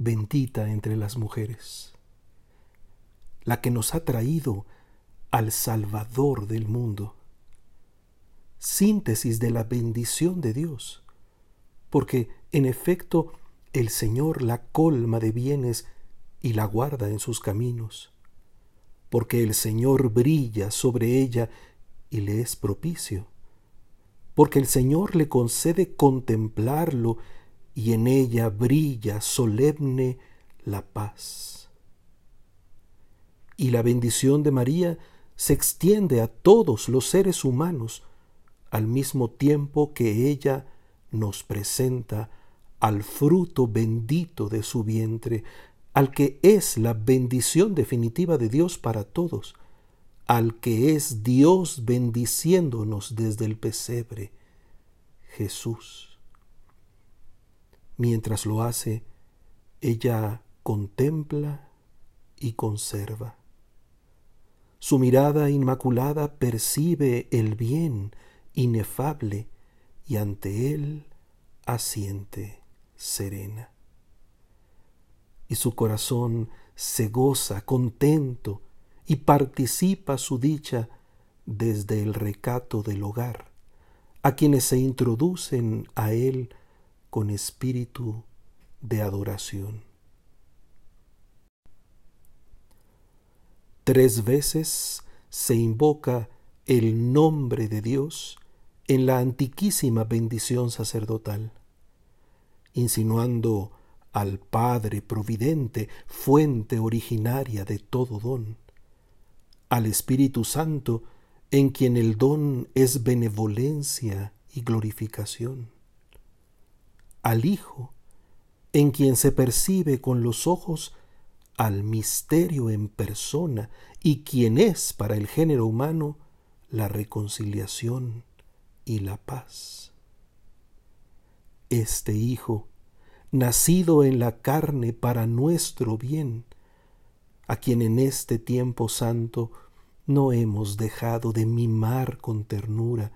bendita entre las mujeres, la que nos ha traído al Salvador del mundo, síntesis de la bendición de Dios, porque en efecto el Señor la colma de bienes y la guarda en sus caminos, porque el Señor brilla sobre ella y le es propicio, porque el Señor le concede contemplarlo y en ella brilla solemne la paz. Y la bendición de María se extiende a todos los seres humanos al mismo tiempo que ella nos presenta al fruto bendito de su vientre, al que es la bendición definitiva de Dios para todos, al que es Dios bendiciéndonos desde el pesebre, Jesús. Mientras lo hace, ella contempla y conserva. Su mirada inmaculada percibe el bien inefable y ante él asiente serena. Y su corazón se goza contento y participa su dicha desde el recato del hogar, a quienes se introducen a él con espíritu de adoración. Tres veces se invoca el nombre de Dios en la antiquísima bendición sacerdotal, insinuando al Padre Providente, fuente originaria de todo don, al Espíritu Santo, en quien el don es benevolencia y glorificación, al Hijo, en quien se percibe con los ojos al misterio en persona y quien es para el género humano la reconciliación y la paz. Este Hijo, nacido en la carne para nuestro bien, a quien en este tiempo santo no hemos dejado de mimar con ternura,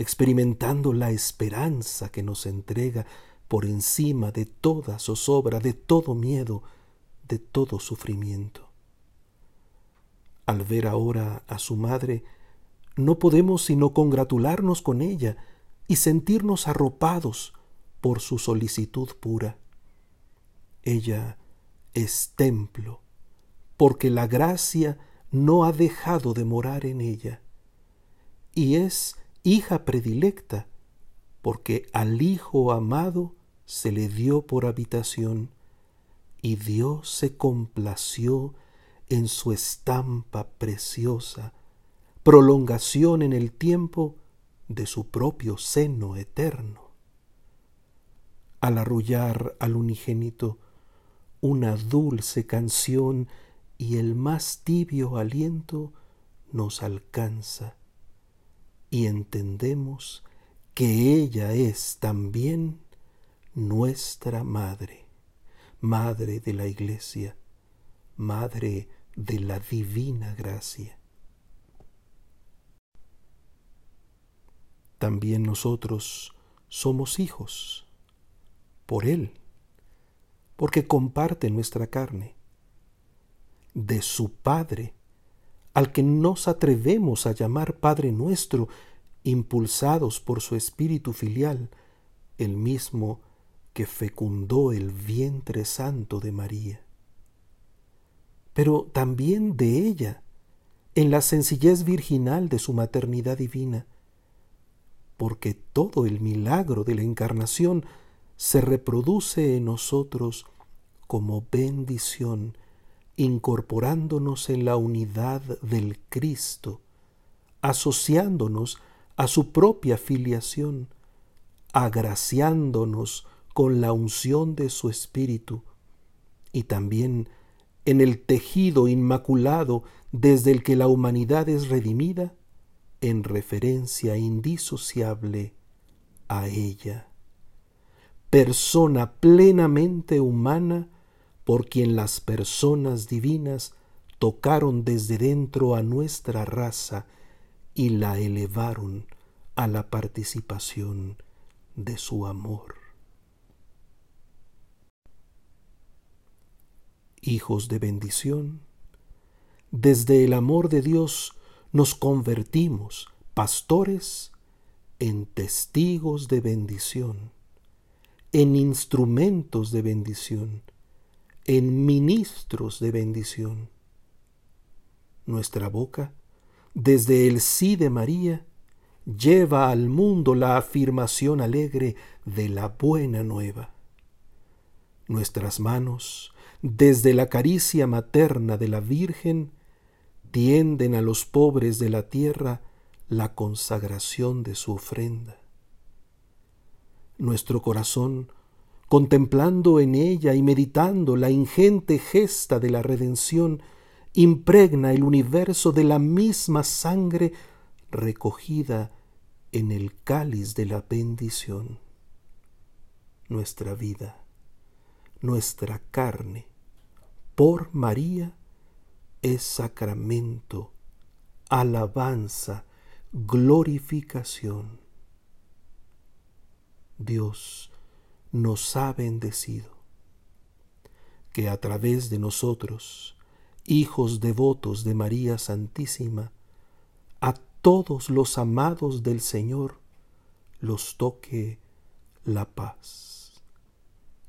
experimentando la esperanza que nos entrega por encima de toda zozobra, de todo miedo, de todo sufrimiento. Al ver ahora a su madre, no podemos sino congratularnos con ella y sentirnos arropados por su solicitud pura. Ella es templo, porque la gracia no ha dejado de morar en ella, y es hija predilecta, porque al Hijo amado se le dio por habitación y Dios se complació en su estampa preciosa, prolongación en el tiempo de su propio seno eterno. Al arrullar al unigénito, una dulce canción y el más tibio aliento nos alcanza y entendemos que ella es también nuestra madre. Madre de la Iglesia, Madre de la Divina Gracia. También nosotros somos hijos por Él, porque comparte nuestra carne, de su Padre, al que nos atrevemos a llamar Padre nuestro, impulsados por su espíritu filial, el mismo que fecundó el vientre santo de María, pero también de ella, en la sencillez virginal de su maternidad divina, porque todo el milagro de la encarnación se reproduce en nosotros como bendición, incorporándonos en la unidad del Cristo, asociándonos a su propia filiación, agraciándonos con la unción de su Espíritu y también en el tejido inmaculado desde el que la humanidad es redimida en referencia indisociable a ella. Persona plenamente humana por quien las personas divinas tocaron desde dentro a nuestra raza y la elevaron a la participación de su amor. hijos de bendición. Desde el amor de Dios nos convertimos, pastores, en testigos de bendición, en instrumentos de bendición, en ministros de bendición. Nuestra boca, desde el sí de María, lleva al mundo la afirmación alegre de la buena nueva. Nuestras manos, desde la caricia materna de la Virgen, tienden a los pobres de la tierra la consagración de su ofrenda. Nuestro corazón, contemplando en ella y meditando la ingente gesta de la redención, impregna el universo de la misma sangre recogida en el cáliz de la bendición. Nuestra vida, nuestra carne, por María, es sacramento, alabanza, glorificación. Dios nos ha bendecido, que a través de nosotros, hijos devotos de María Santísima, a todos los amados del Señor los toque la paz,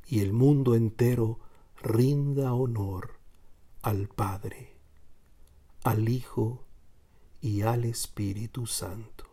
y el mundo entero rinda honor al Padre al Hijo y al Espíritu Santo.